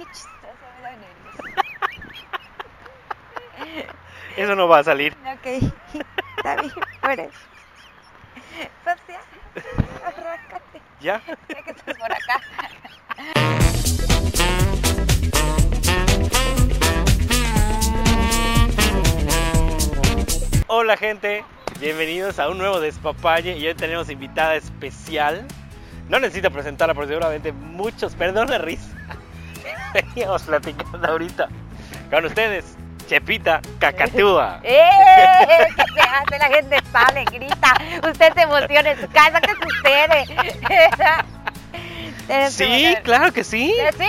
qué chistoso, me da nervios. Eso no va a salir. Ok, está bien, por eso. Arráncate. ¿Ya? Ya que estás por acá. Hola gente, bienvenidos a un nuevo Despapalle y hoy tenemos invitada especial. No necesito presentarla porque seguramente muchos, perdón la risa. Veníamos platicando ahorita con ustedes, Chepita Cacatúa. ¡Eh! ¿Qué se hace? La gente sale, grita. Usted se emociona en su casa. ¿Qué sucede? Sí, claro que sí. ¿Eh, ¿Sí?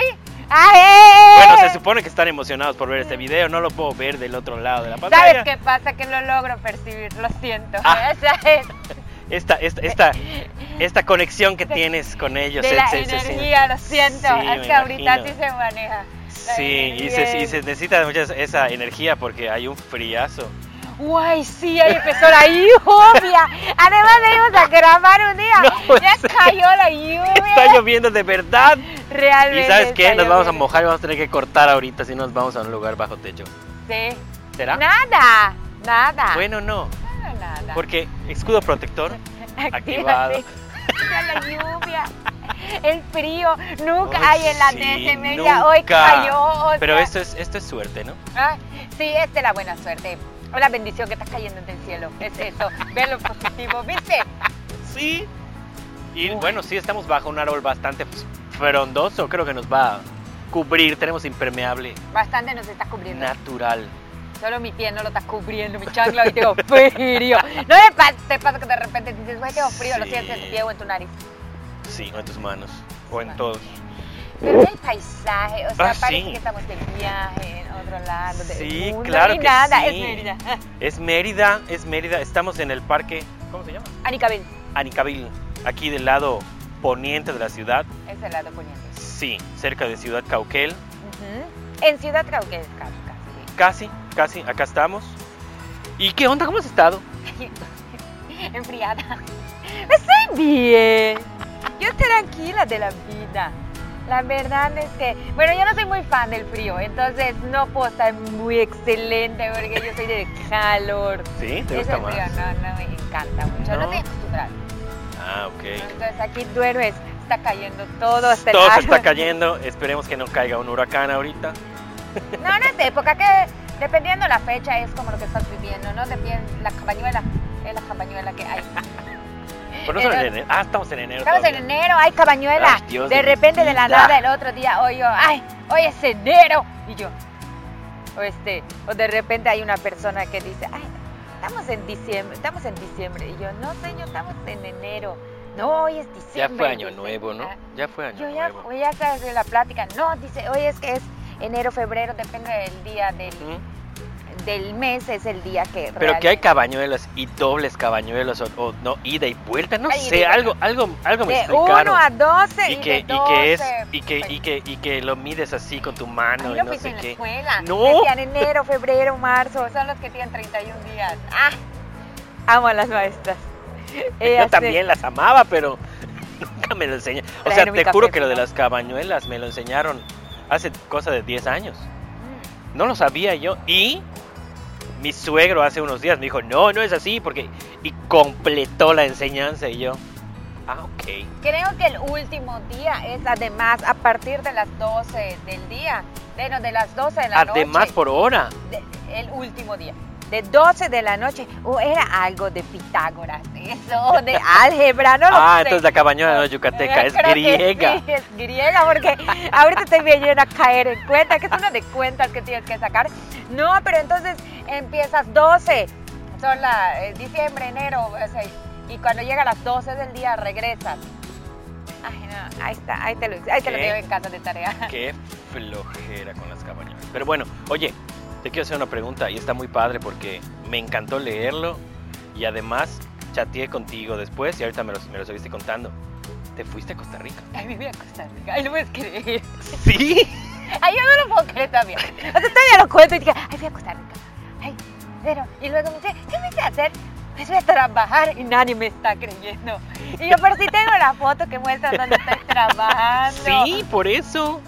¡Ah, eh! Bueno, se supone que están emocionados por ver este video, no lo puedo ver del otro lado de la pantalla. ¿Sabes qué pasa? Que lo logro percibir, lo siento. Ah. Esa es Esta, esta, esta, esta conexión que tienes con ellos. de la se- se- se- energía, lo siento. Sí, que ahorita sí se maneja. La Sí, y se, y necesita mucha esa energía porque hay un friazo. Guay, sí, ahí empezó la lluvia. Además, íbamos a grabar un día. No ya cayó la lluvia. Está lloviendo de verdad. Realmente. Y sabes qué, nos vamos a mojar y vamos a tener que cortar ahorita si nos vamos a un lugar bajo techo. Sí. ¿Será? Nada, nada. Bueno, no. Porque escudo protector. Activado. La lluvia, el frío, nunca Ay, hay en la sí, media. Hoy cayó. o Pero sea, esto es, esto es suerte, ¿no? Ah, sí, es de la buena suerte. O la bendición que está cayendo del cielo. Es eso. Ve lo positivo, ¿viste? Sí. Y Uy. bueno, sí, estamos bajo un árbol bastante pues, frondoso. Creo que nos va a cubrir. Tenemos impermeable Bastante nos está cubriendo. natural. Solo mi pie no lo está cubriendo, mi chancla hoy tengo frío. No me pasa, te pasa que de repente dices, güey, tengo frío, lo Sí. sientes en tu pie o en tu nariz. Sí, o en tus manos. O en todos. Pero el paisaje, o sea, Ah, parece sí. que estamos de viaje en otro lado del Sí, mundo. claro y que nada, sí. es Mérida. Es Mérida, es Mérida. Estamos en el parque, ¿cómo se llama? Anicabel, Anicabil, aquí del lado poniente de la ciudad. es el lado poniente. Sí, cerca de Ciudad Cauquel. Ujú. En Ciudad Cauquel, casi, Casi, casi, acá estamos. ¿Y qué onda? ¿Cómo has estado? Enfriada. Estoy bien. Yo estoy tranquila de la vida. La verdad es que, bueno, yo no soy muy fan del frío, entonces no puedo estar muy excelente porque yo soy de calor. ¿Sí? ¿Te gusta más? no, no me encanta mucho, no, ¿No? estoy acostumbrada. Ah, ok. Entonces aquí duermes, está cayendo todo hasta el Todo se árbol. está cayendo. Esperemos que no caiga un huracán ahorita. No, no es de época, que dependiendo la fecha es como lo que estás viviendo, ¿no? Depende, la cabañuela, es la cabañuela que hay. Pero no son en enero. Ah, estamos en enero. Estamos en enero, hay cabañuela. Ay, Dios de repente de la nada el otro día oigo, ay, hoy es enero. Y yo, o este, o de repente hay una persona que dice, ay, estamos en diciembre, estamos en diciembre. Y yo, no señor, estamos en enero. No, hoy es Ya diciembre. fue año dice. nuevo, ¿no? Ya fue año Yo ya, nuevo. ya la plática. No, dice, hoy es que es enero, febrero, depende del día del, del mes, es el día que Pero que hay cabañuelas y dobles cabañuelos o, o no, ida y vuelta, no Ay, sé, algo, algo, algo me de explicaron. 1 a 12 y y, que, de y que es 12, y que, y que y que lo mides así con tu mano y lo no sé en la qué. escuela. No. Decían enero, febrero, marzo. Son los que tienen 31 días. Ah, amo a las maestras. Yo Ellas también las amaba, pero nunca me lo enseñaron. O sea, te juro café, que lo de las cabañuelas me lo enseñaron hace cosa de 10 años. No lo sabía yo. Y mi suegro hace unos días me dijo, no, no es así, porque... Y completó la enseñanza y yo... Ah, ok. Creo que el último día es además a partir de las 12 del día. Bueno, de las 12 de la Además noche. por hora. de- el último día. De 12 de la noche. O era algo de Pitágoras. Eso, de álgebra. No lo Ah, sé. entonces la cabañuela no es yucateca, es creo griega. sí, es griega, porque ahorita estoy viendo a caer en cuenta, que es una de cuentas que tienes que sacar. No, pero entonces empiezas 12, son la eh, diciembre, enero, o sea, y cuando llega a las 12 del día regresas. Ay, no, ahí está, ahí te lo, ahí te lo dejo en casa de tarea. Qué flojera con las cabañuelas. Pero bueno, oye, te quiero hacer una pregunta y está muy padre porque me encantó leerlo y además chateé contigo después y ahorita me lo, me lo estuviste contando. ¿Te fuiste a Costa Rica? Ay, me voy a Costa Rica, ay, no puedes creer. Sí. Ay, yo no lo puedo creer todavía. O sea, todavía lo cuento y dije, ay, fui a Costa Rica. Ay, pero, y luego me dice, ¿qué me hice hacer? Pues voy a trabajar y nadie me está creyendo. Y yo, pero sí tengo la foto que muestra donde estoy trabajando. Sí, por eso.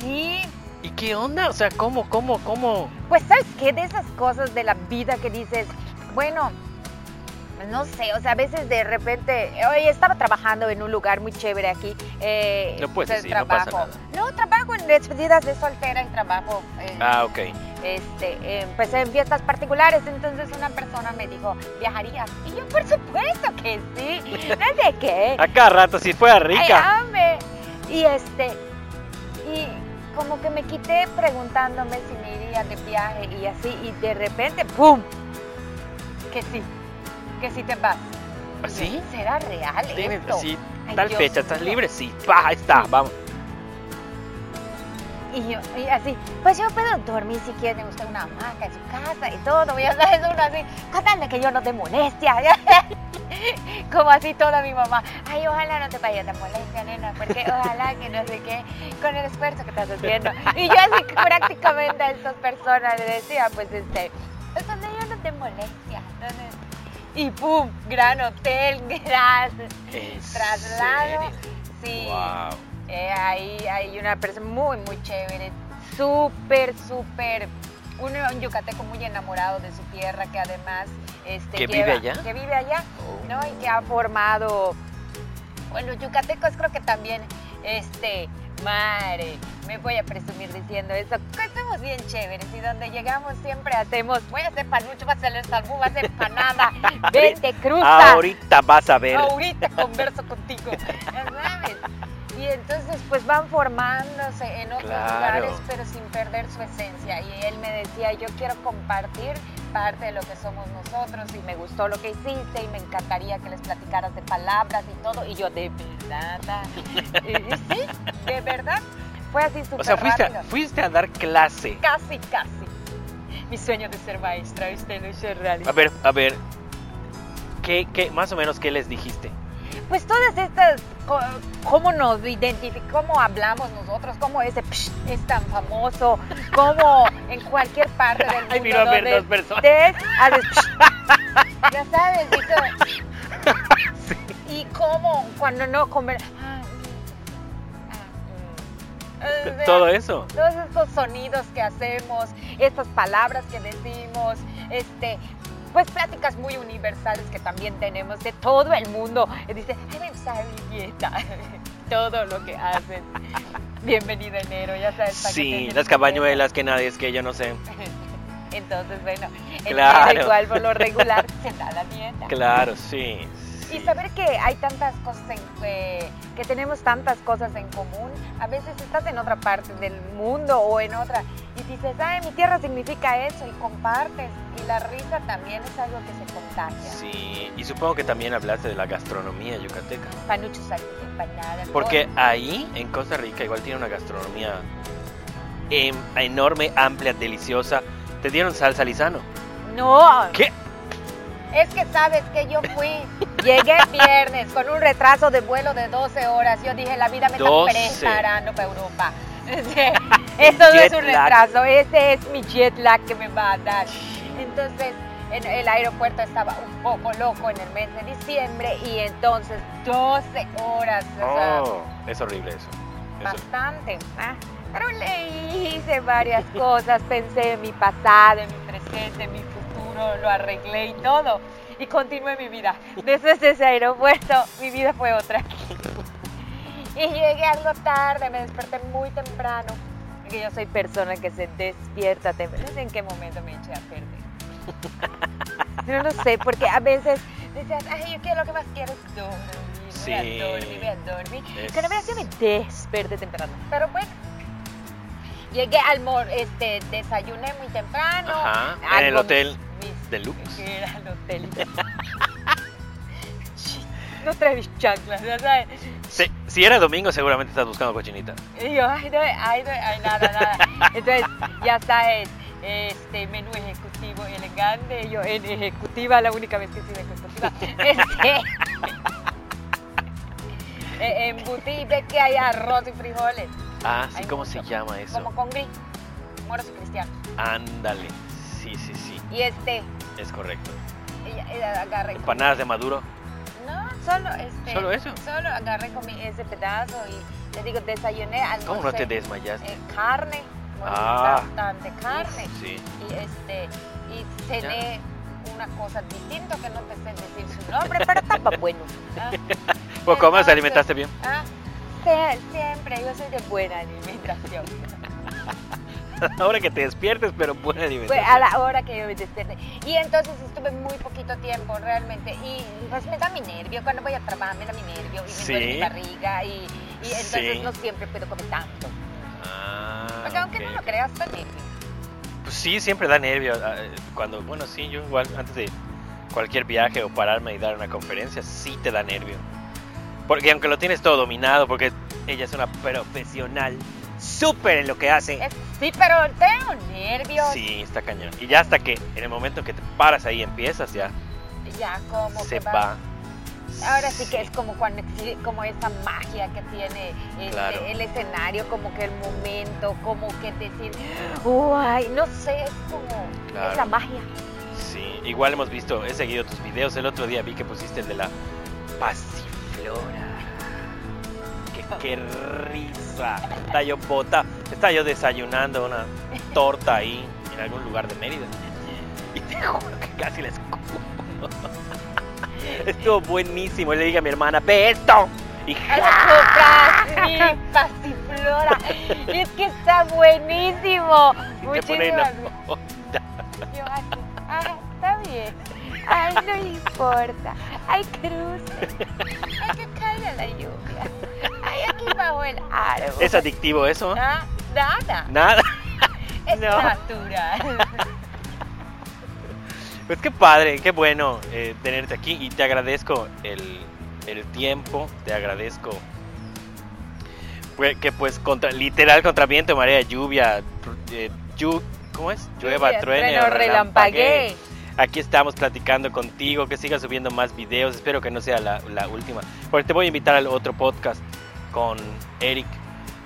Sí, ¿Y qué onda? O sea, ¿cómo, cómo, cómo? Pues, ¿sabes qué? De esas cosas de la vida que dices, bueno, no sé, o sea, a veces de repente, oye, estaba trabajando en un lugar muy chévere aquí. Eh, No puedes de decir, no pasa nada. No, trabajo en despedidas de soltera y trabajo. eh, Ah, ok. este, eh, pues en fiestas particulares, entonces una persona me dijo, ¿viajarías? Y yo, por supuesto que sí, no sé qué. A cada rato, si fuera rica. Y este, como que me quité preguntándome si me iría de viaje y así, y de repente, ¡pum! Que sí, que sí te vas. Yo, ¿Así? ¿Será real esto? así, Ay, tal Dios fecha, ¿estás libre? Sí. Pa, ahí está, vamos. Y yo, y así, pues yo puedo dormir si quiere usted una hamaca en su casa y todo, y ya sabes, uno así, contarle que yo no te molestia, como así toda mi mamá, ay, ojalá no te vaya de molestia, nena, porque ojalá que no sé qué, con el esfuerzo que estás haciendo. Y yo así prácticamente a estas personas le decía, pues este, pues donde yo no te molestia, entonces, y pum, gran hotel, gran ¿En traslado, serio? sí. Wow. Eh, hay, hay una persona muy, muy chévere, súper, súper, un, un yucateco muy enamorado de su tierra que además... Este, ¿Que lleva- vive allá? Que vive allá, Oh. ¿no? Y que ha formado... Bueno, yucatecos creo que también, este, madre, me voy a presumir diciendo eso, que somos bien chéveres y donde llegamos siempre hacemos, voy a hacer panucho, va a hacer salmón, va a hacer panada, vente, cruza. Ahorita vas a ver. Ahorita converso contigo, ¿sabes? Y entonces pues van formándose en otros Claro. lugares, pero sin perder su esencia. Y él me decía, yo quiero compartir parte de lo que somos nosotros y me gustó lo que hiciste y me encantaría que les platicaras de palabras y todo. Y yo, de verdad, ah". y, y sí, de verdad, fue así súper O sea, fuiste rápido. fuiste a dar clase. Casi, casi. Mi sueño de ser maestra, ¿viste? Lo hice realidad. A ver, a ver. ¿Qué, qué, más o menos, qué les dijiste? Pues todas estas, cómo nos identificamos, cómo hablamos nosotros, cómo ese psh es tan famoso, cómo en cualquier parte del mundo Ay, vino a ver dos personas. estés, haces psh. ya sabes, y, todo. y cómo cuando no comer, ah, ah, sea, Todo eso. todos estos sonidos que hacemos, estas palabras que decimos, este, pues pláticas muy universales que también tenemos de todo el mundo. Y dice, gusta mi dieta, todo lo que hacen. Bienvenido enero, ya sabes. Sí, las cabañuelas que nadie es que yo no sé. Entonces, bueno, Claro. igual por lo regular se da la dieta. Claro, sí. Y saber que hay tantas cosas, en, eh, que tenemos tantas cosas en común, a veces estás en otra parte del mundo o en otra y dices, ay, mi tierra significa eso y compartes. Y la risa también es algo que se contagia. Sí, y supongo que también hablaste de la gastronomía yucateca. Panuchos, empanadas. Porque ahí, en Costa Rica, igual tiene una gastronomía em- enorme, amplia, deliciosa. Te dieron salsa lisano. No, ¿Qué? Es que sabes que yo fui, llegué viernes con un retraso de vuelo de 12 horas. Yo dije, la vida me está 12. preparando para Europa. Esto no es un retraso, ese es mi jet lag que me va a dar. Entonces, en el aeropuerto estaba un poco loco en el mes de diciembre y entonces 12 horas, o sea, Oh, es horrible eso. Eso- bastante. ¿ah? Pero le hice varias cosas, pensé en mi pasado, en mi presente, en mi futuro, lo arreglé y todo. Y continué mi vida. Desde ese aeropuerto, mi vida fue otra. Y llegué algo tarde, me desperté muy temprano. Porque yo soy persona que se despierta temprano. No sé en qué momento me eché a perder. No lo sé, porque a veces decías, ay, yo quiero lo que más quiero es dormir. Voy a Sí. dormir, voy a dormir. Es- Que no veas, yo me desperté temprano. Pero bueno, llegué al mor, este, desayuné muy temprano. Ajá, en el hotel mis- deluxe. que era el hotel. no trae mis chanclas, ya ¿sabes? Sí, si era domingo, seguramente estás buscando cochinita. Y yo, ay, no, ay, no, ay, nada, nada. Entonces, ya sabes, este menú ejecutivo elegante. Yo en ejecutiva, la única vez que he sido ejecutiva. Este, embutí y ve que hay arroz y frijoles. Ah, sí, Hay ¿cómo mucho. se llama eso? Como con gris, moros y cristianos. Ándale. Sí, sí, sí, Y este, es correcto. y- y agarré. Empanadas de maduro. No, solo este. ¿Solo eso? Solo agarré comí ese pedazo y te digo, desayuné, almorcé. ¿Cómo no te desmayaste? eh, carne, como Ah. bastante carne. Sí. Y este, y cené una cosa distinta que no te sé decir su nombre, pero estaba bueno. ¿ah? ¿O cómo Entonces, se alimentaste bien? Ah, siempre, yo soy de buena alimentación. Ahora que te despiertes, pero buena alimentación. a la hora que yo me desperté. Y entonces estuve muy poquito tiempo realmente. Y pues me da mi nervio. Cuando voy a trabajar me da mi nervio. Y me duele Sí. mi barriga. Y, y entonces Sí. no siempre puedo comer tanto. Ah, Porque aunque no lo creas, está nervio. Pues sí, siempre da nervio. ah, eh, Cuando, bueno, sí, yo igual antes de cualquier viaje o pararme y dar una conferencia, sí te da nervio. Porque aunque lo tienes todo dominado, porque ella es una profesional, súper en lo que hace. Es- sí, pero tengo nervios. Sí, está cañón. Y ya hasta que en el momento que te paras ahí empiezas, ya Ya como se que va. Ahora sí que es como cuando como esa magia que tiene Claro. el escenario, como que el momento, como que decir, uy, no sé, es como Claro. esa magia. Sí, igual hemos visto, he seguido tus videos. El otro día vi que pusiste el de la pasiflora. Qué, qué risa. Estaba yo bota, estaba yo desayunando una torta ahí en algún lugar de Mérida. Y te juro que casi la escupo. Estuvo buenísimo. Y le dije a mi hermana, ve esto. Y. Azúcar, sí, pasiflora. Y es que está buenísimo. Muchísimas así, ah, está bien. Ay, no importa. Ay, cruce. Ay, que caiga la lluvia. Ay, aquí bajo el árbol. ¿Es adictivo eso? Nada. Nada. Es No. natural. Pues qué padre, qué bueno eh, tenerte aquí y te agradezco el, el tiempo, te agradezco pues, que pues contra, literal contra viento, marea, lluvia, eh, llu- ¿cómo es? Llueva, truene relampaguee. Aquí estamos platicando contigo, que sigas subiendo más videos, espero que no sea la, la última, porque te voy a invitar al otro podcast con Eric,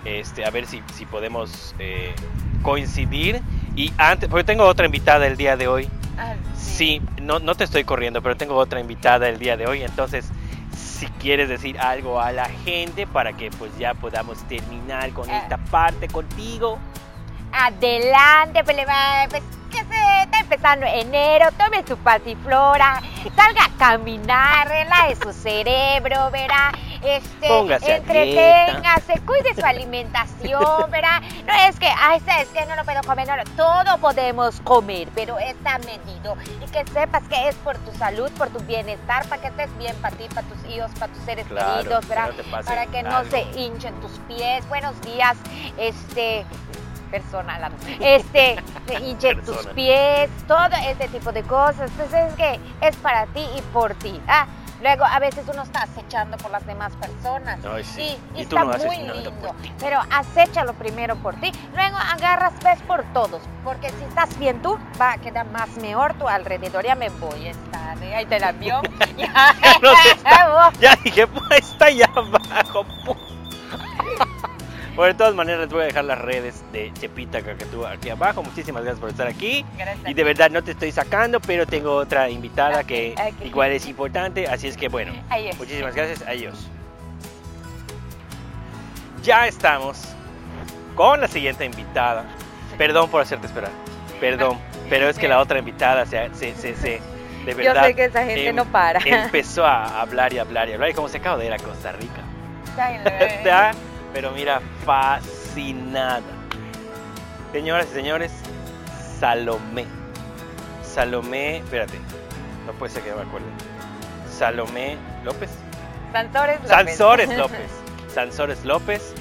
este, a ver si, si podemos eh, coincidir y antes, porque tengo otra invitada el día de hoy. Ah, Sí, no, no te estoy corriendo, pero tengo otra invitada el día de hoy, entonces si quieres decir algo a la gente para que pues ya podamos terminar con Ah. esta parte contigo. Adelante, pues, está empezando enero, tome su pasiflora, salga a caminar, relaje su cerebro, verá, este, Póngase entreténgase, cuide su alimentación, verá, no es que, ay, sabes que no lo puedo comer, no, no, todo podemos comer, pero está medido, y que sepas que es por tu salud, por tu bienestar, para que estés bien para ti, para tus hijos, para tus seres Claro, queridos, que verá, no para que no se hinchen tus pies, buenos días, este, personal, amo. este, se hinchen tus Persona. pies, todo ese tipo de cosas. Entonces es que es para ti y por ti. Ah, luego a veces uno está acechando por las demás personas. Ay, sí. Y, y Y tú está no muy lindo. Pero acéchalo primero por ti. Luego agarras ves por todos. Porque si estás bien tú, va a quedar más mejor tu alrededor. Ya me voy a estar. ¿eh? Ahí te la vio. ya. No se está. Ya dije, pues está allá abajo. Bueno, de todas maneras les voy a dejar las redes de Chepita Cacatú aquí abajo. Muchísimas gracias por estar aquí. Gracias. Y de verdad no te estoy sacando, pero tengo otra invitada que ok. igual es importante. Así es que bueno, muchísimas gracias. Adiós. Ya estamos con la siguiente invitada. Perdón por hacerte esperar. Perdón, pero es que la otra invitada se, se, se, se- de Yo verdad sé que esa gente em- no para. empezó a hablar y hablar y hablar y como se acaba de ir a Costa Rica. Está, pero mira, fascinada. Señoras y señores, Salomé. Salomé, espérate, no puede ser que no me acuerde. Salomé López. Sansores López. Sansores López. Sansores López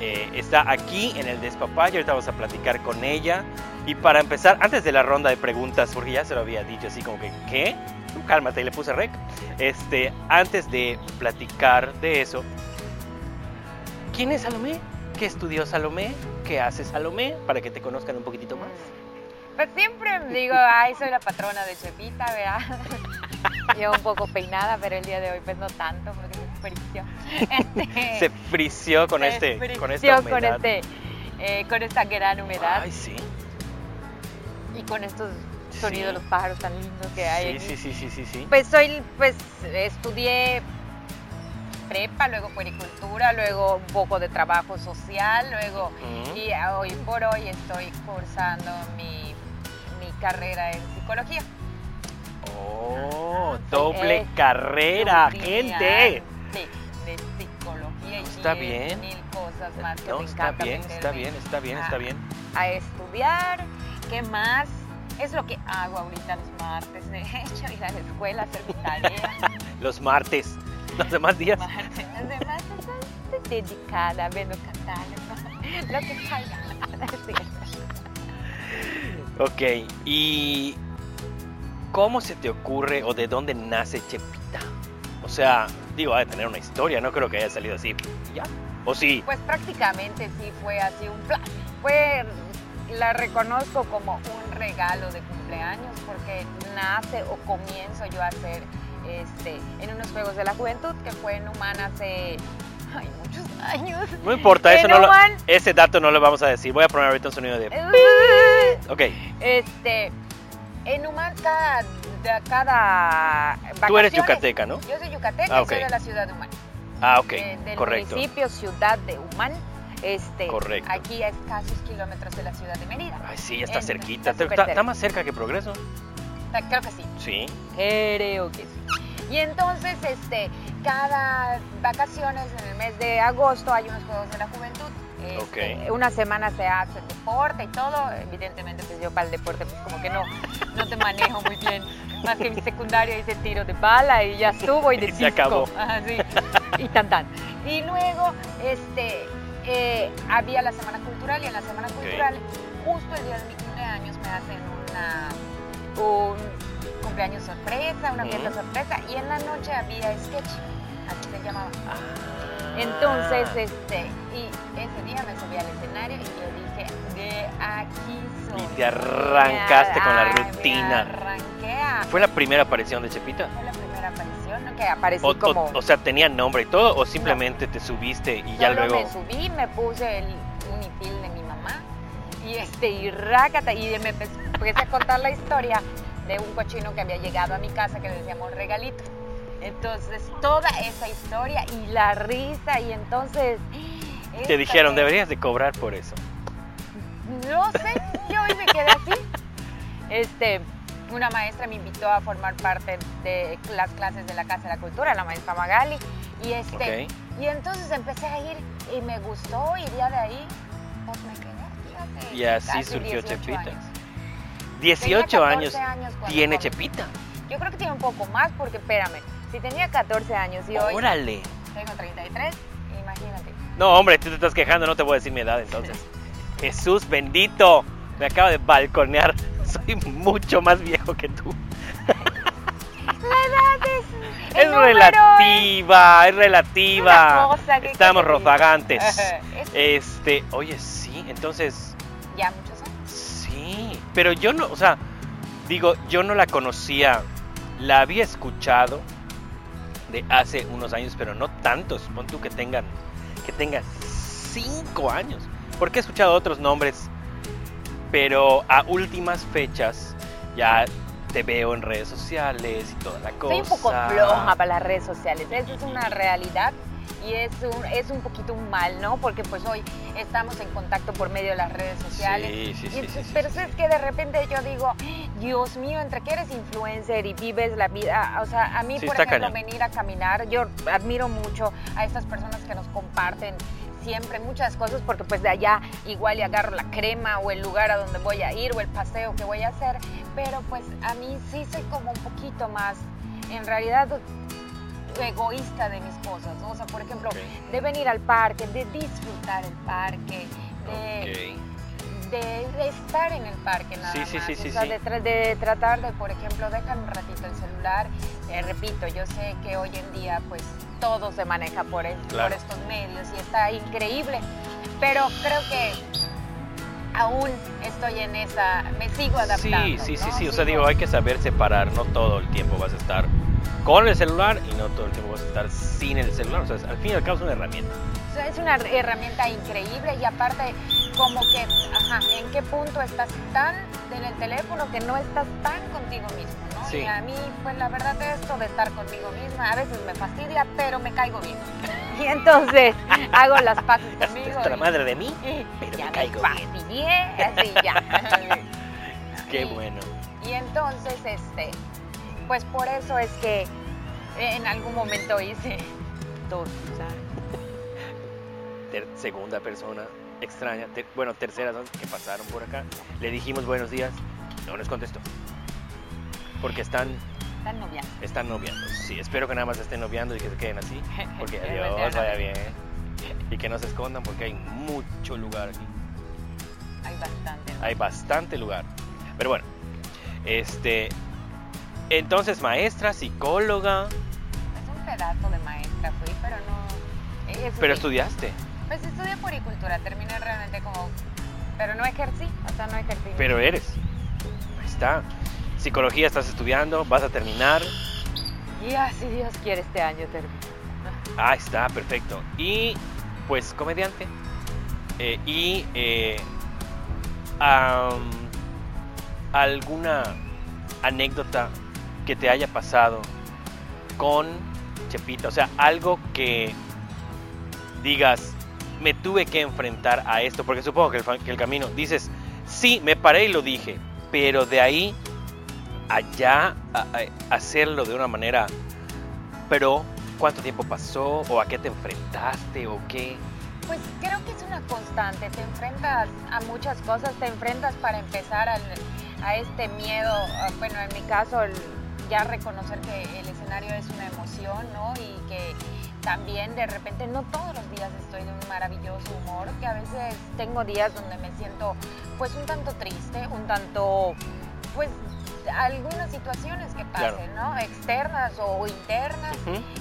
eh, está aquí en el despapayo. Ahorita vamos a platicar con ella. Y para empezar, antes de la ronda de preguntas, porque ya se lo había dicho así como que, ¿qué? Tú cálmate, y le puse rec. Este, antes de platicar de eso, ¿quién es Salomé? ¿Qué estudió Salomé? ¿Qué hace Salomé? Para que te conozcan un poquitito más. Pues siempre digo, ay, soy la patrona de Chepita, ¿verdad? Yo un poco peinada, pero el día de hoy pues no tanto porque me frició. Este, Se frició con, se este, con frició esta humedad. Con, este, eh, con esta gran humedad Ay, sí. y con estos sonidos de los pájaros tan lindos que hay. Sí, aquí. sí, sí, sí, sí, sí. Pues soy, pues estudié prepa, luego puericultura, luego un poco de trabajo social, luego y hoy por hoy estoy cursando mi, mi carrera en psicología. Oh, doble carrera, gente. De psicología y Está bien. mil cosas más que No, me está bien, está bien, está bien, a- está bien. a estudiar. ¿Qué más? Es lo que hago ahorita los martes, de hecho, ir a la escuela, hacer mi tarea. Los martes, los demás días. martes, los demás son dedicada, vendo catálogo, lo que. Ok, y ¿cómo se te ocurre o de dónde nace Chepita? O sea, digo, ha de tener una historia, no creo que haya salido así. ¿Ya? ¿O sí? Pues prácticamente sí fue así un plan. Fue, la reconozco como un regalo de cumpleaños porque nace o comienzo yo a hacer este, en unos Juegos de la Juventud que fue en Humana hace ay, muchos años. No importa, eso no lo- ese dato no lo vamos a decir. Voy a poner ahorita un sonido de... Ok, Este, en Humán cada, cada tú eres yucateca, ¿no? Yo soy yucateca Ah, y soy de la ciudad de Humán. Ah, ok, de- del correcto. municipio Ciudad de Humán. Este, Correcto. Aquí a escasos kilómetros de la ciudad de Mérida. Ay, sí, ya está Entonces, cerquita. está más cerca que Progreso. Creo que sí. Sí. Creo que sí. Y entonces, este, cada vacaciones en el mes de agosto hay unos Juegos de la Juventud. Este, Ok. Una semana se hace deporte y todo. Evidentemente, pues yo para el deporte, pues como que no, no te manejo muy bien. Más que mi secundaria hice tiro de bala y ya estuvo y de Y se acabó. Ajá, sí. Y tan tan. Y luego, este, eh, había la semana cultural y en la semana cultural, justo el día de mi cumpleaños, me hacen una, un cumpleaños sorpresa, una fiesta sorpresa y en la noche había sketch, así se llamaba. Ah. Entonces, este, y ese día me subí al escenario y yo dije, de aquí soy. Y te arrancaste con la rutina. Me arranqué. ¿Fue la primera aparición de Chepita? Fue la primera aparición, ¿no? Que aparecí O, como... o sea, ¿tenía nombre y todo? ¿O simplemente te subiste y ya luego...? me subí, me puse el mi y este, y rácata, y me empecé, a contar la historia de un cochino que había llegado a mi casa que le decíamos regalito. Entonces, toda esa historia y la risa, y entonces... Te dijeron, deberías de cobrar por eso. No sé, yo hoy me quedé así. Este, una maestra me invitó a formar parte de las clases de la Casa de la Cultura, la maestra Magali, y este, y entonces empecé a ir y me gustó y ya de ahí, pues me quedé Y así surgió 18 Chepita. años. 18 Tenía años 14 años cuando tiene. Chepita. Yo creo que tiene un poco más porque espérame, si tenía 14 años y hoy Órale. tengo 33, imagínate. No, hombre, tú te estás quejando, no te voy a decir mi edad entonces. Jesús bendito, me acaba de balconear. Soy mucho más viejo que tú. La edad es, el Es relativa, es relativa. Cosa, ¿qué Estamos rozagantes. Es- Este, oye, sí, entonces, ya muchos años. sí. Pero yo no, o sea, digo, yo no la conocía. La había escuchado de hace unos años, pero no tantos. Pon tú que tengan, que tengan cinco años. Porque he escuchado otros nombres, pero a últimas fechas ya te veo en redes sociales y toda la cosa. Soy un poco floja para las redes sociales. Esa es una realidad y es un, es un poquito un mal, ¿no? Porque pues hoy estamos en contacto por medio de las redes sociales. Sí, sí, Y sí, pero es que de repente yo digo, Dios mío, entre que eres influencer y vives la vida, o sea, a mí, por ejemplo, cañón. venir a caminar, yo admiro mucho a estas personas que nos comparten siempre muchas cosas porque pues de allá igual y agarro la crema o el lugar a donde voy a ir o el paseo que voy a hacer, pero pues a mí sí soy como un poquito más, en realidad, egoísta de mis cosas, ¿no? O sea, por ejemplo, de venir al parque, de disfrutar el parque, de, de, estar en el parque nada Sí, sí, más. sí, sí, o sea. De, tra- de tratar de, por ejemplo, dejar un ratito el celular. Eh, repito, yo sé que hoy en día pues todo se maneja por, el- Claro. por estos medios y está increíble, pero creo que aún estoy en esa, me sigo adaptando. Sí, sí, sí, ¿no? sí. O sea, digo, hay que saber separar. No todo el tiempo vas a estar con el celular y no todo el tiempo vas a estar sin el celular. O sea, al fin y al cabo es una herramienta. O sea, es una herramienta increíble y aparte como que, ajá, ¿en qué punto estás tan en el teléfono que no estás tan contigo mismo, ¿no? Sí. Y a mí, pues la verdad esto de estar conmigo misma a veces me fastidia, pero me caigo bien. Y entonces hago las paces conmigo. Hasta la madre de mí. pero ya me me caigo bien. fastidié, así ya. Qué Y- bueno. Y entonces, este, pues por eso es que en algún momento hice dos. Ter- segunda persona extraña, ter- bueno, tercera ¿no? que pasaron por acá. Le dijimos buenos días, no nos contestó. Porque están, Están noviando. están noviando. Sí, espero que nada más estén noviando y que se queden así. Porque Que adiós, vaya bien. Y que no se escondan porque hay mucho lugar aquí. Hay bastante. ¿no? Hay bastante lugar. Pero bueno, este. Entonces, maestra, psicóloga. Es un pedazo de maestra fui, pero no... eso Pero estudiaste. Pues estudié puricultura, terminé realmente como... Pero no ejercí, o sea, no ejercí. Pero eres. Ahí está. Psicología estás estudiando, vas a terminar. Ya, si Dios quiere, este año termino. Ah, está, perfecto. Y pues comediante. Eh, y eh, alguna anécdota que te haya pasado con Chepita. O sea, algo que digas, me tuve que enfrentar a esto. Porque supongo que el, camino, dices, sí, me paré y lo dije. Pero de ahí allá hacerlo de una manera pero ¿cuánto tiempo pasó? ¿O a qué te enfrentaste? ¿O qué? Pues creo que es una constante, te enfrentas a muchas cosas, te enfrentas para empezar al- a este miedo, a- bueno, en mi caso, el- ya reconocer que el escenario es una emoción, ¿no? Y que también de repente no todos los días estoy de un maravilloso humor, que a veces tengo días donde me siento pues un tanto triste, un tanto pues algunas situaciones que Claro. pasen, ¿no? Externas o internas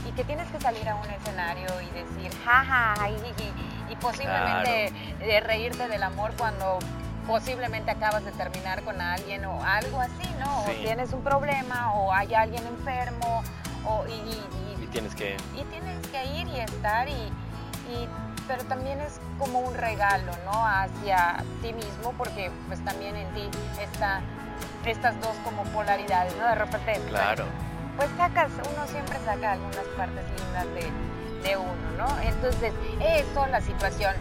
y que tienes que salir a un escenario y decir jaja y, y- y posiblemente reírte del amor cuando posiblemente acabas de terminar con alguien o algo así, ¿no? Sí. O tienes un problema o hay alguien enfermo o, y, y- Y tienes que... y tienes que ir y estar y, pero también es como un regalo, ¿no? Hacia ti mismo porque pues también en ti está estas dos como polaridades, ¿no? De repente pues, Claro. pues sacas, uno siempre saca algunas partes lindas de, de uno, ¿no? Entonces, eso, la situación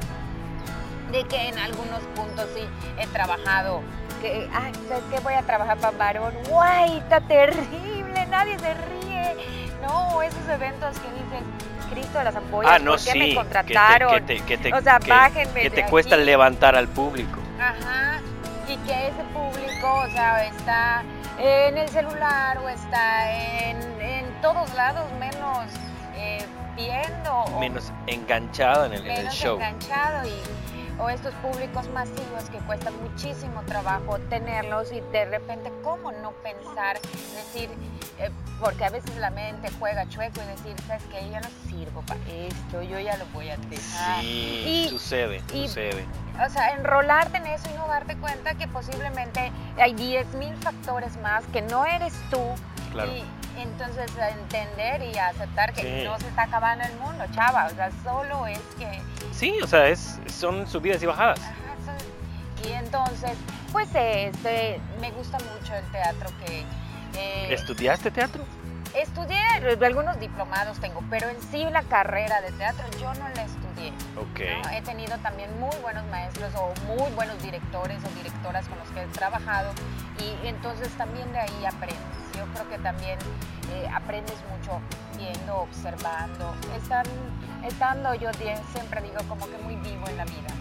de que en algunos puntos sí he trabajado, que, ay, ¿sabes qué? Voy a trabajar para varón, ¡guay! Está terrible, nadie se ríe, ¿no? Esos eventos que dices, Cristo de las ampollas, Ah, no, ¿por qué sí. me que te- contrataron? Que te, que te- O sea, bájenme que de te cuesta aquí. levantar al público. Ajá, y que ese público, o sea, está en el celular o está en, en todos lados, menos eh, viendo o Menos enganchado en el, en el menos show. enganchado y o estos públicos masivos que cuestan muchísimo trabajo tenerlos y de repente cómo no pensar, decir, eh, porque a veces la mente juega chueco y decir, sabes que yo no sirvo para esto, yo ya lo voy a dejar. Sí, Y- sucede, y- sucede. O sea, enrolarte en eso y no darte cuenta que posiblemente hay 10.000 factores más que no eres tú. Claro. Y entonces entender y aceptar que Sí. no se está acabando el mundo, chava. O sea, solo es que... Sí, o sea, es, son subidas y bajadas. ajá, so- y entonces, pues este, me gusta mucho el teatro que... eh, ¿Estudiaste teatro? estudié, algunos diplomados tengo, pero en sí la carrera de teatro yo no la estudié. Ok. ¿no? He tenido también muy buenos maestros o muy buenos directores o directoras con los que he trabajado y entonces también de ahí aprendes. Yo creo que también eh, aprendes mucho viendo, observando, estar, estando yo siempre digo como que muy vivo en la vida.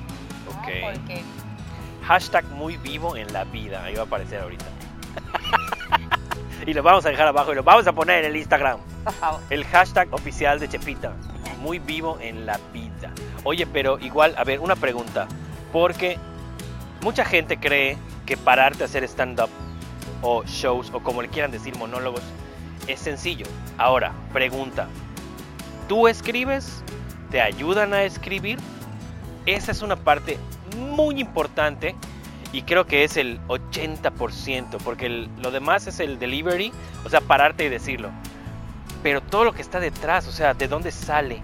¿no? Ok. Porque Hashtag muy vivo en la vida. Ahí va a aparecer ahorita. y lo vamos a dejar abajo y lo vamos a poner en el Instagram. por favor, El hashtag oficial de Chepita. Muy vivo en la vida. Oye, pero igual, a ver, una pregunta. Porque mucha gente cree que pararte a hacer stand-up o shows o como le quieran decir monólogos es sencillo. Ahora, pregunta. ¿Tú escribes? ¿Te ayudan a escribir? Esa es una parte muy importante y creo que es el 80%, porque el- lo demás es el delivery, o sea, pararte y decirlo. Pero todo lo que está detrás, o sea, ¿de dónde sale?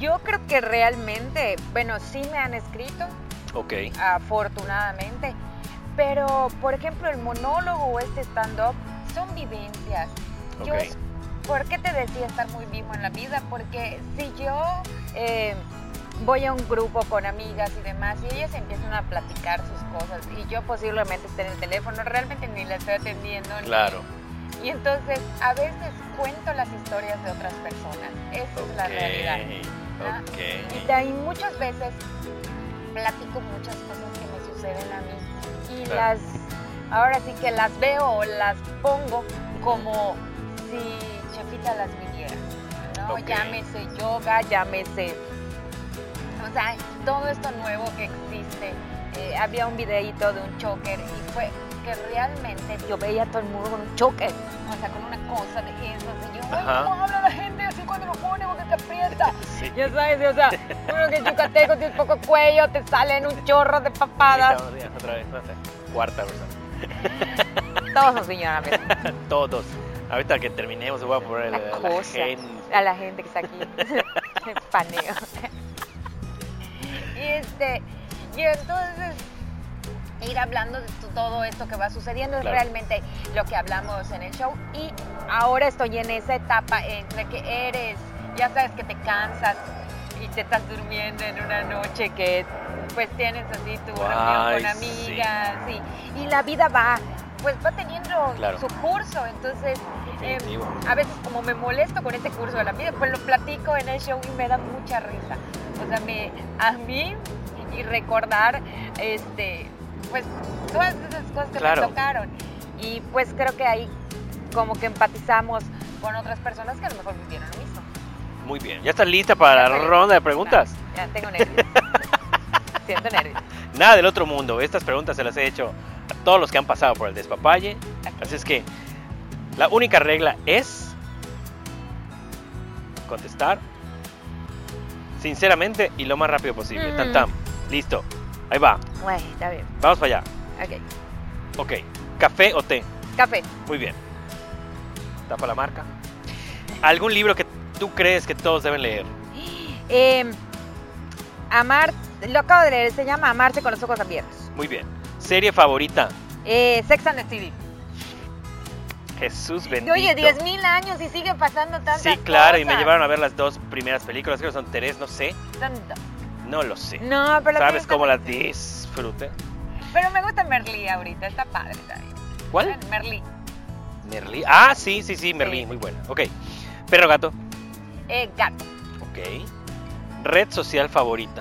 Yo creo que realmente, bueno, sí me han escrito, Ok. afortunadamente, pero por ejemplo el monólogo o este stand-up son vivencias. Yo. ¿Por qué te decía estar muy vivo en la vida? Porque si yo eh, voy a un grupo con amigas y demás y ellas empiezan a platicar sus cosas y yo posiblemente esté en el teléfono, realmente ni la estoy atendiendo. ni- Claro. Y entonces a veces cuento las historias de otras personas. Esa es la realidad. ¿ah? Ok. Y de ahí muchas veces platico muchas cosas que me suceden a mí y las ahora sí que las veo o las pongo como si Chepita las viviera, ¿no? Llámese yoga, llámese, o sea, todo esto nuevo que existe. Eh, había un videíto de un choker y fue que realmente yo veía a todo el mundo con un choker, o sea, con una cosa de esas Ajá. ¿cómo habla la gente así cuando lo pone porque te aprieta? Sí. Ya sabes, o sea, uno que yucateco, tienes poco cuello, te salen un chorro de papadas. Ahí estamos, otra vez, no sé. Cuarta persona. Todos a ver Todos. Ahorita que terminemos, voy a poner la la, la cosa gen- a la gente que está aquí. Paneo. Y este, y entonces ir hablando de todo esto que va sucediendo es realmente lo que hablamos en el show. Y ahora estoy en esa etapa entre que eres, ya sabes que te cansas y te estás durmiendo en una noche que pues tienes así tu reunión con amigas sí. y la vida va pues va teniendo Claro. su curso entonces eh, Definitivo. a veces como me molesto con ese curso de la vida pues lo platico en el show y me da mucha risa o sea me a mí y recordar este pues todas esas cosas que Claro. me tocaron y pues creo que ahí como que empatizamos con otras personas que a lo mejor vivieron lo mismo Muy bien. ¿Ya estás lista para la ronda de preguntas? ya tengo nervios siento nervios Nada del otro mundo. Estas preguntas se las he hecho a todos los que han pasado por el despapalle. Así es que la única regla es contestar sinceramente y lo más rápido posible. Mm. Tan tan. Listo. Ahí va. Bueno, está bien Vamos para allá. ok Ok. ¿Café o té? café Muy bien. Tapa la marca. ¿Algún libro que tú crees que todos deben leer? Eh, amar lo acabo de leer se llama amarse con los ojos abiertos Muy bien. ¿Serie favorita? eh, Sex and the City Jesús bendito. Oye, 10.000 años y sigue pasando tantas Sí, claro, y me llevaron a ver las dos primeras películas, creo que son tres, no sé, Son dos. No lo sé. No, pero la ¿Sabes cómo muy- disfruté? Pero me gusta Merlí ahorita, está padre también. ¿Cuál? Merlí. Merlí. Ah, sí, sí, sí, Merlí, Sí. muy buena. Ok. Perro gato. Eh, gato. Ok. Red social favorita.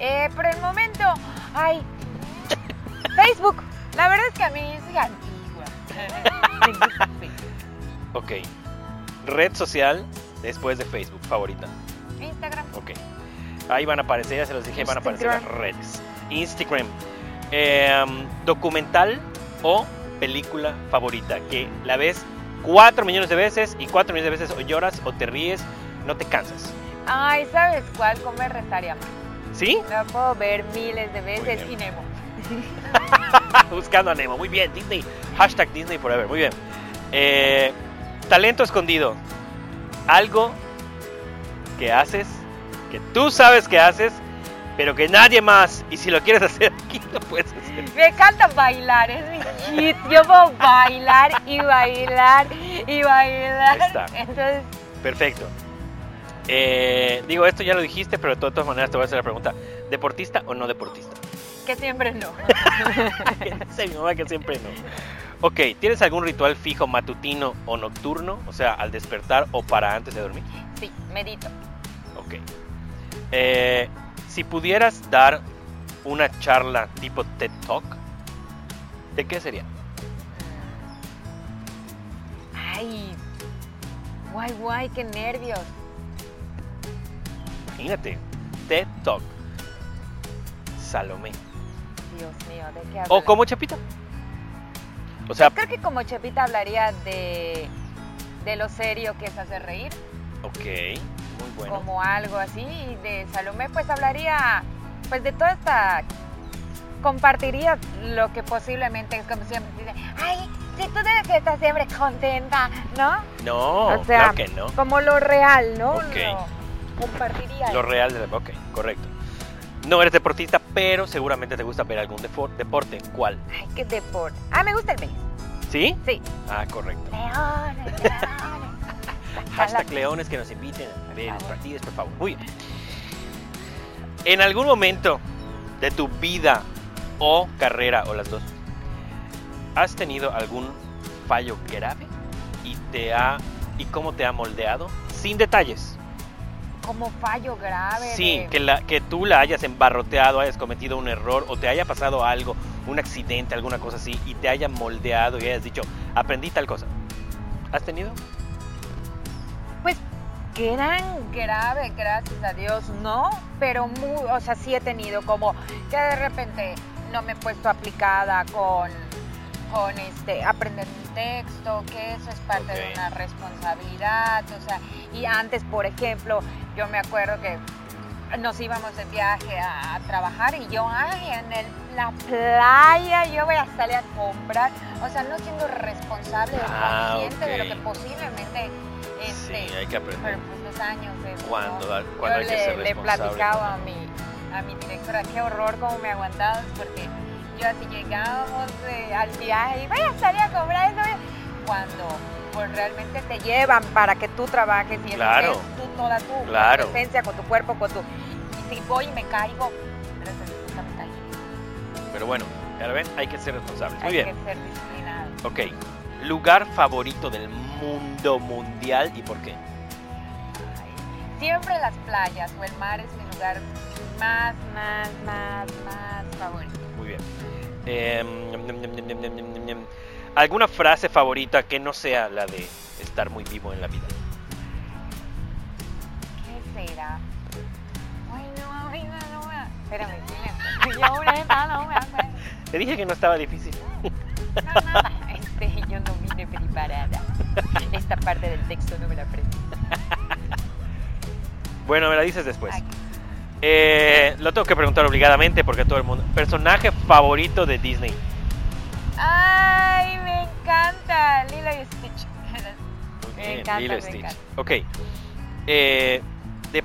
Eh, por el momento, ay, Facebook. La verdad es que a mí es antigua. Me gusta Facebook. Ok. Red social después de Facebook favorita. Instagram. Ok. Ahí van a aparecer, ya se los dije, van a aparecer las redes. Instagram. Em, documental o película favorita. Que la ves cuatro millones de veces y cuatro millones de veces o lloras o te ríes, no te cansas. Ay, ¿sabes cuál? Comer, rezar y amar. ¿Sí? La puedo ver miles de veces y Nemo. Buscando a Nemo. Muy bien, Disney. Hashtag Disney Forever. Muy bien. Eh, talento escondido. Algo que haces, que tú sabes que haces, pero que nadie más. Y si lo quieres hacer aquí, lo puedes hacer. Me encanta bailar, es mi hit. Yo puedo bailar y bailar y bailar. Ahí está. Entonces, Perfecto. Eh, digo, esto ya lo dijiste, pero de todas maneras te voy a hacer la pregunta. ¿Deportista o no deportista? que siempre no. Dice mi mamá que siempre no. Ok, ¿tienes algún ritual fijo matutino o nocturno? O sea, al despertar o para antes de dormir. Sí, medito. Ok. Eh, si pudieras dar una charla tipo TED Talk, ¿de qué sería? Ay, guay, guay, qué nervios. Imagínate, TED Talk. Salomé. Dios mío, ¿de qué ¿O hablas? como Chapita? O sea, Creo que como Chepita hablaría de, de lo serio que es hacer reír, ok, muy bueno. como algo así, y de Salomé pues hablaría pues de toda esta... Compartiría lo que posiblemente, como siempre dice, ay, si tú debes estar siempre contenta, ¿no? No, o sea, claro que no. como lo real, ¿no? Ok. Lo- compartiría. Lo real de Ok, correcto. No eres deportista, pero seguramente te gusta ver algún deporte. ¿Cuál? Ay, qué deporte. Ah, me gusta el tenis. ¿Sí? Sí. Ah, correcto. Leones, leones. Hashtag leones que nos inviten a ver los partidos, por favor. Muy bien. En algún momento de tu vida o carrera, o las dos, ¿has tenido algún fallo grave? ¿Y, te ha, ¿Y cómo te ha moldeado? Sin detalles. Como fallo grave. Sí, de- que, la, que tú la hayas embarroteado, hayas cometido un error o te haya pasado algo, un accidente, alguna cosa así, y te haya moldeado y hayas dicho, aprendí tal cosa. ¿Has tenido? Gran grave, gracias a Dios, no, pero muy, o sea, sí he tenido como que de repente no me he puesto aplicada con, con este, aprender un texto, que eso es parte de una responsabilidad, o sea, y antes, por ejemplo, yo me acuerdo que nos íbamos de viaje a, a trabajar y yo, ay, en el- la playa, yo voy a salir a comprar, o sea, no siendo responsable Ah, consciente de lo que posiblemente este, sí, hay que pero aprender. pues los años eso, Cuando- ¿no? cuando Yo hay que le, ser con a mi, a mi directora, qué horror cómo me aguantabas porque yo así llegábamos de- al viaje y vaya a salir a comprar eso ¿eh?". cuando pues realmente te llevan para que tú trabajes y eso Claro. es tú toda tu, Claro. tu esencia, con tu cuerpo, con tu... Y si voy y me caigo, me. Pero bueno, ya ven, hay que ser responsables. Muy Hay bien. que ser. Ok. Lugar favorito del mundo mundial y por qué. Ay, Siempre las playas o el mar es mi lugar más, más, más, más favorito. Muy bien. Em, ¿Alguna frase favorita que no sea la de estar muy vivo en la vida? ¿Qué será? Ay, no, ay, no, no. me- Espérame, silencio. Yo ahorita no me acuerdo. Te dije que no estaba difícil. No, nada. Este, yo no vine preparada. Esta parte del texto no me la aprendí. Bueno, me la dices después. Eh, lo tengo que preguntar obligadamente porque todo el mundo. Personaje favorito de Disney. Ay, me encanta. Lilo y Stitch. Muy Me bien, encanta, Lilo y Stitch. encanta. Ok. Eh, de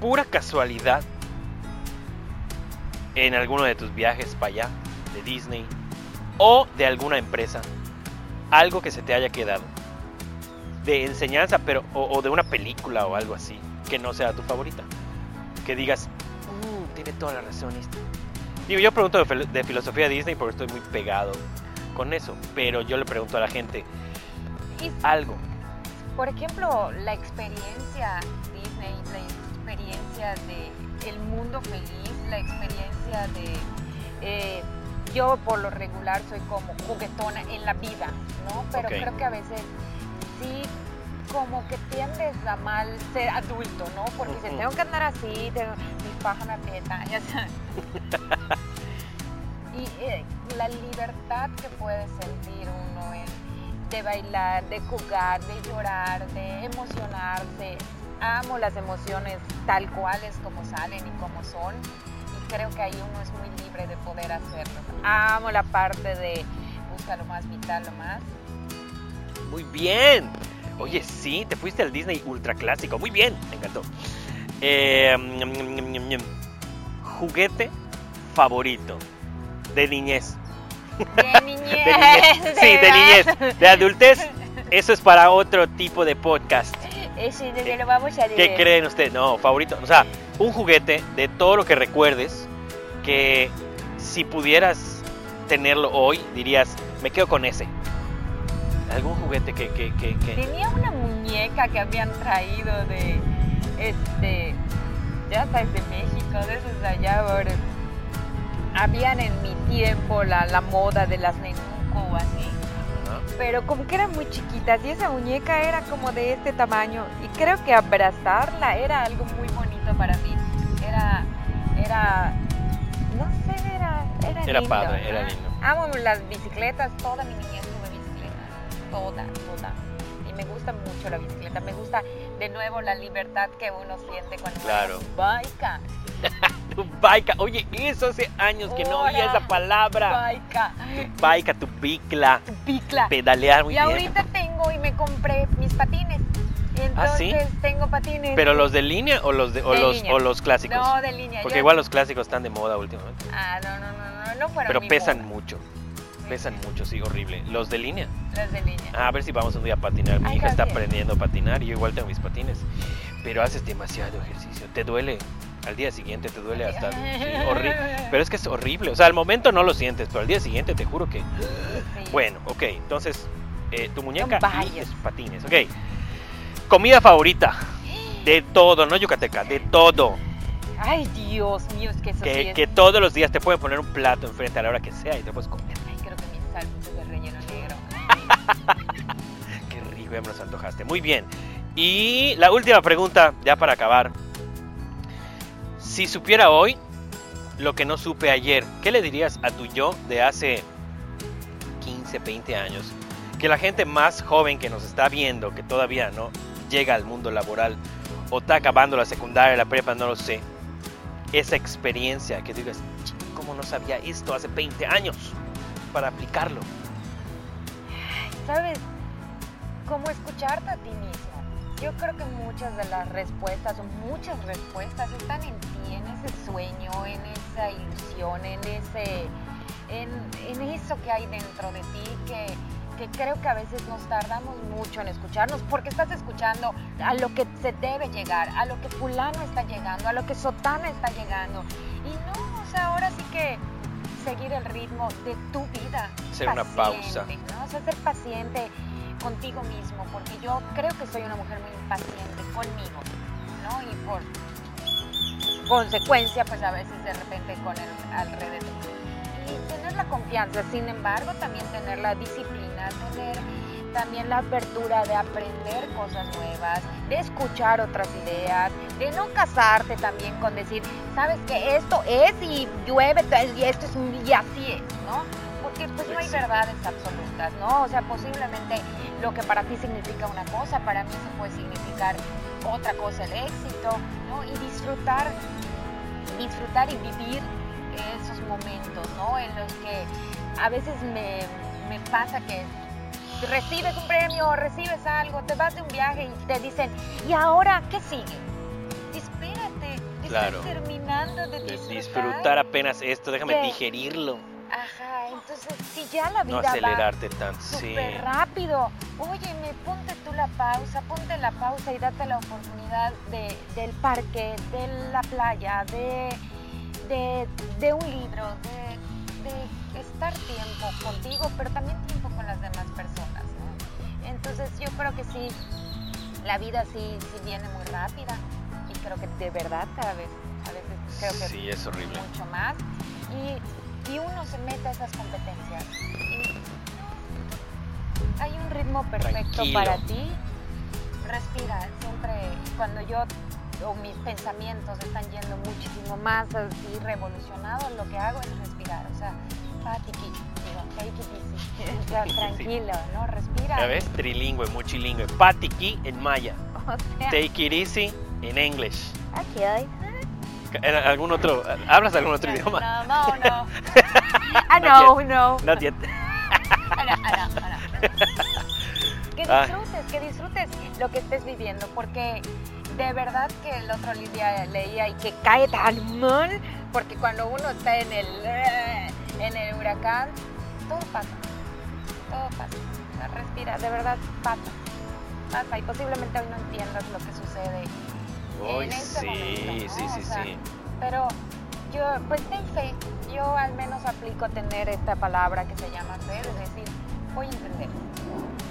pura casualidad, en alguno de tus viajes para allá, de Disney, o de alguna empresa, algo que se te haya quedado, de enseñanza, pero o, o de una película o algo así, que no sea tu favorita. Que digas, "Uh, tiene toda la razón esto. Digo, yo pregunto de, fil- de filosofía Disney porque estoy muy pegado con eso, pero yo le pregunto a la gente Y algo. Por ejemplo, la experiencia Disney, la experiencia de el mundo feliz, la experiencia de eh, yo por lo regular soy como juguetona en la vida, ¿no? Pero creo que a veces sí como que tiendes a mal ser adulto, ¿no? Porque si tengo que andar así, tengo, mi paja me aprieta, ya sabes. la libertad que puede sentir uno en de bailar, de jugar, de llorar, de emocionarse. Amo las emociones tal cuales como salen y como son. Y creo que ahí uno es muy libre de poder hacerlo. Amo la parte de busca lo más vital, lo más. Muy bien. Oye, sí, te fuiste al Disney ultra clásico. Muy bien, me encantó. Eh, ñam, ñam, ñam. juguete favorito de niñez. De niñez. De niñez. Sí, de niñez. De adultez, eso es para otro tipo de podcast. Ese desde lo vamos a ¿Qué creen ustedes? No, favorito. O sea, un juguete de todo lo que recuerdes que si pudieras tenerlo hoy, dirías, me quedo con ese. ¿Algún juguete que, que, que, que- Tenía una muñeca que habían traído de, este, ya sabes, de México, de esos de allá, ahora. Habían en mi tiempo la, la moda de las nenuco o así, Ajá. pero como que eran muy chiquitas y esa muñeca era como de este tamaño y creo que abrazarla era algo muy bonito para mí. Era, era, no sé, era, era, Era lindo, padre, era lindo. Amo las bicicletas, toda mi niñez tuve bicicleta, toda, toda. Y me gusta mucho la bicicleta, me gusta de nuevo la libertad que uno siente cuando Claro. baica. Tu baica. Oye, eso hace años que no oía esa palabra. Baica, Tu baica, tu bicla. tu picla. Pedalear muy y bien. ahorita tengo y me compré mis patines. Entonces ¿Ah, sí? tengo patines. ¿Pero los de línea o los, de, o De los, línea. o los clásicos? No, de línea. Porque yo- igual los clásicos están de moda últimamente. Ah, no, no, no, no, no fueron Pero mi pesan moda. mucho. Pesan mucho, sí, horrible. Los de línea. Los de línea. Ah, a ver si vamos un día a patinar. Mi Ay, hija está aprendiendo a patinar y yo igual tengo mis patines. Pero haces demasiado ejercicio. Te duele. Al día siguiente te duele hasta... sí, horri- Pero es que es horrible. O sea, al momento no lo sientes, pero al día siguiente te juro que... Sí. Bueno, ok. Entonces, eh, tu muñeca y patines. Ok. Comida favorita. De todo, no yucateca, de todo. Ay, Dios mío, es que eso sí Que, es... que todos los días te pueden poner un plato enfrente a la hora que sea y te puedes comer. Ay, creo que mis sándwiches de relleno negro. Qué rico, ya me los antojaste. Muy bien. Y la última pregunta, ya para acabar. Si supiera hoy lo que no supe ayer, ¿qué le dirías a tu yo de hace 15, 20 años? Que la gente más joven que nos está viendo, que todavía no llega al mundo laboral o está acabando la secundaria, la prepa, no lo sé. Esa experiencia que digas, "Ch, ¿cómo no sabía esto hace 20 años? Para aplicarlo. ¿Sabes? Cómo escucharte a ti mismo. Yo creo que muchas de las respuestas, o muchas respuestas, están en en ese sueño, en esa ilusión, en ese. en, en eso que hay dentro de ti que, que creo que a veces nos tardamos mucho en escucharnos porque estás escuchando a lo que se debe llegar, a lo que fulano está llegando, a lo que sotana está llegando. Y no, o sea, ahora sí que seguir el ritmo de tu vida. Hacer una pausa. ¿no? O sea, ser paciente contigo mismo, porque yo creo que soy una mujer muy impaciente conmigo, ¿no? Y por consecuencia, pues a veces de repente con el alrededor. Y tener la confianza, sin embargo, también tener la disciplina, tener también la apertura de aprender cosas nuevas, de escuchar otras ideas, de no casarte también con decir, sabes que esto es y llueve y esto es y así es, ¿no? Porque pues no hay verdades absolutas, ¿no? O sea, posiblemente lo que para ti significa una cosa, para mí se puede significar otra cosa el éxito, ¿no? Y disfrutar, disfrutar y vivir esos momentos, ¿no? En los que a veces me, me pasa que recibes un premio, recibes algo, te vas de un viaje y te dicen, ¿y ahora qué sigue? Espérate, Claro. estás terminando de De disfrutar. disfrutar apenas esto, déjame ¿Qué? digerirlo. Entonces si ya la vida No va acelerarte tanto. Sí. rápido, óyeme, ponte tú la pausa, ponte la pausa y date la oportunidad de, del parque, de la playa, de, de, de un libro, de, de estar tiempo contigo, pero también tiempo con las demás personas. ¿no? Entonces yo creo que sí, la vida sí, sí viene muy rápida y creo que de verdad cada vez, a veces creo que Sí, es horrible. mucho más y, y uno se mete a esas competencias. Y hay un ritmo perfecto Tranquilo. para ti. Respira, siempre cuando yo o mis pensamientos están yendo muchísimo más así revolucionados, lo que hago es respirar, o sea, patiki, digo, take it easy, o sea, Sí. tranquilo, ¿no? Respira. ¿Ya ves? Trilingüe, muchilingüe. Patiki en maya. O sea, Take it easy en English. aquí hay. ¿En algún otro, ¿Hablas algún otro idioma? No, no, no. Ah, Not no, no. Not yet. Ara. Que Ah. disfrutes, que disfrutes lo que estés viviendo, porque de verdad que el otro día leía y que cae tan mal, porque cuando uno está en el, eh, en el huracán, todo pasa, todo pasa. Respira, de verdad pasa, pasa y posiblemente hoy no entiendas lo que sucede En este sí, momento, sí, ¿no? sí, O sea, sí. pero yo, pues ten fe. Yo al menos aplico tener esta palabra que se llama fe, es decir, voy a entender.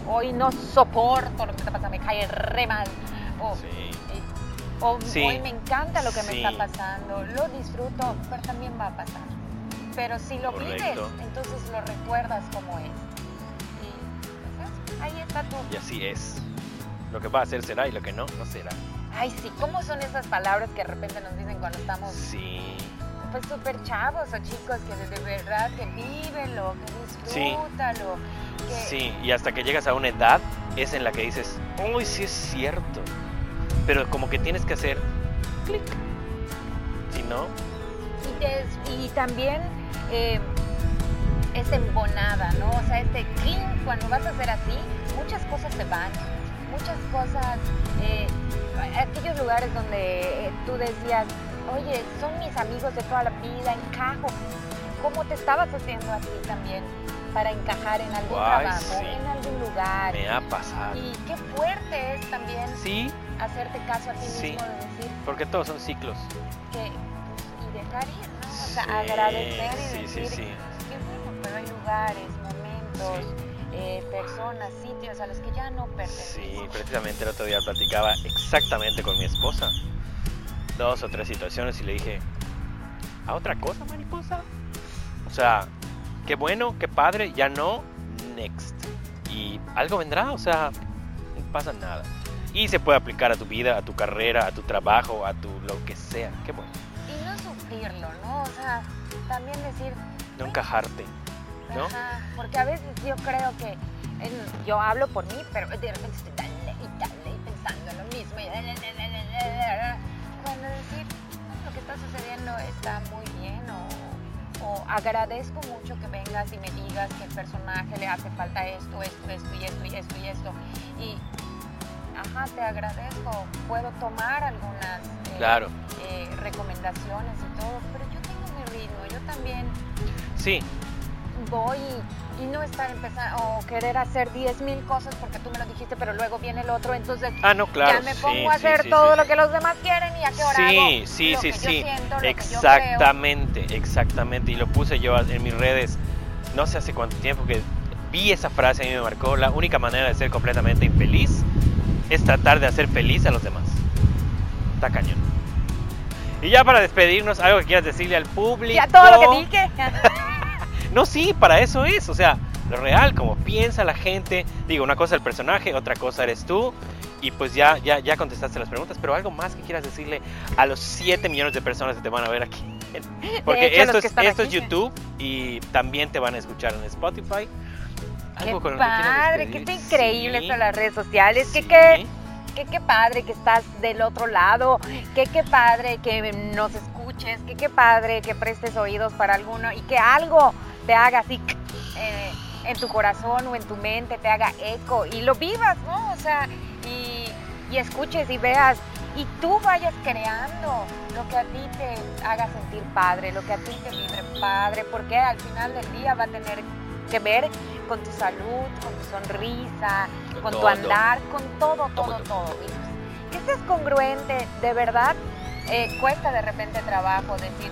Hoy no soporto lo que está pasando, me cae re mal. O, Sí. eh, o Sí. hoy me encanta lo que me Sí. está pasando, lo disfruto, pero también va a pasar. Pero si lo vives, entonces lo recuerdas como es. Y pues ahí está tu... Y así es. Lo que va a ser será y lo que no, no será. Ay, sí, ¿cómo son esas palabras que de repente nos dicen cuando estamos Sí. pues súper chavos o chicos que de, de verdad que vívelo, que Sí. disfrútalo, que Sí, y hasta que llegas a una edad es en la que dices, uy, sí es cierto. Pero como que tienes que hacer clic. Si no, y, des- y también eh, es embonada, ¿no? O sea, este clink, cuando vas a hacer así, muchas cosas se van, muchas cosas, eh, aquellos lugares donde eh, tú decías, oye, son mis amigos de toda la vida, encajo. ¿Cómo te estabas haciendo a ti también para encajar en algún trabajo, sí. en algún lugar? Me ha pasado. Y qué fuerte es también Sí, hacerte caso a ti Sí. mismo de decir porque todos son ciclos. que pues, y dejar ir, ¿no? O sea, Sí, agradecer y sí, decir qué bueno, pero hay lugares, momentos, eh, personas, sitios a los que ya no pertenecen. Sí, precisamente el otro día platicaba exactamente con mi esposa. Dos o tres situaciones y le dije, ¿a otra cosa, mariposa? O sea, qué bueno, qué padre, ya no, next. Y algo vendrá, o sea, no pasa nada. Y se puede aplicar a tu vida, a tu carrera, a tu trabajo, a tu lo que sea. Qué bueno. Y no sufrirlo, ¿no? O sea, también decir, No encajarte. ¿No? Ajá, porque a veces yo creo que, en- yo hablo por mí, pero de repente estoy y y pensando en lo mismo. Y dale, dale, dale. Cuando decir, "No, lo que está sucediendo está muy bien o, o agradezco mucho que vengas y me digas que el personaje le hace falta esto, esto, esto y esto y esto y esto. Y, ajá, te agradezco, puedo tomar algunas eh, Claro. eh, recomendaciones y todo, pero yo tengo mi ritmo, yo también Sí, voy y, y no estar empezando o querer hacer 10 mil cosas porque tú me lo dijiste, pero luego viene el otro, entonces Ah, no, claro. ya me sí, pongo a sí, hacer sí, todo sí. lo que los demás quieren y a qué hora hago Sí, sí, lo sí, que yo sí. siento, lo que yo exactamente, exactamente. Y lo puse yo en mis redes, no sé hace cuánto tiempo que vi esa frase y me marcó. La única manera de ser completamente infeliz es tratar de hacer feliz a los demás. Está cañón. Y ya para despedirnos, algo que quieras decirle al público. Ya todo lo que dije. No, sí, para eso es. O sea, lo real, como piensa la gente. Digo, una cosa el personaje, otra cosa eres tú. Y pues ya, ya, ya contestaste las preguntas. Pero algo más que quieras decirle a los 7 millones de personas que te van a ver aquí. Porque hecho, esto, que es, es. YouTube y también te van a escuchar en Spotify. Qué Algo con lo que padre, qué increíble Sí, de las redes sociales. sí. Que qué, que qué padre que estás del otro lado. Que qué padre que nos escuches. Que qué padre que prestes oídos para alguno y que algo te haga así eh, en tu corazón o en tu mente, te haga eco y lo vivas, ¿no? O sea, y, y escuches y veas y tú vayas creando lo que a ti te haga sentir padre, lo que a ti te vibre padre, porque al final del día va a tener que ver con tu salud, con tu sonrisa, Con con, tu andar, con todo, todo, Todo. todo. Y que seas congruente, de verdad, eh, cuesta de repente trabajo decir,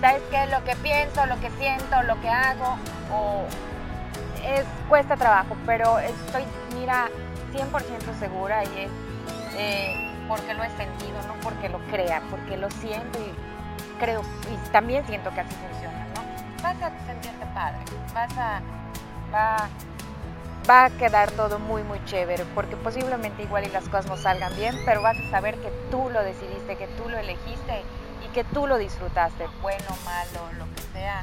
¿sabes qué? Lo que pienso, lo que siento, lo que hago, es, cuesta trabajo, pero estoy, mira, 100% segura y es eh, porque lo he sentido, no porque lo crea, porque lo siento y creo, y también siento que así funciona, ¿no? Vas a sentirte padre, vas a, va, va a quedar todo muy, muy chévere, porque posiblemente igual y las cosas no salgan bien, pero vas a saber que tú lo decidiste, que tú lo elegiste que tú lo disfrutaste, bueno, malo, lo que sea,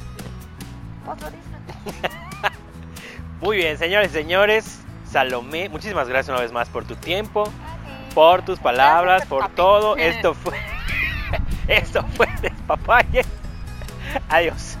vos lo disfrutaste. Muy bien, señores y señores. Salomé, muchísimas gracias una vez más por tu tiempo, Así. por tus palabras, Gracias, por papi. todo. Esto fue. Esto fue Despapalle. Adiós.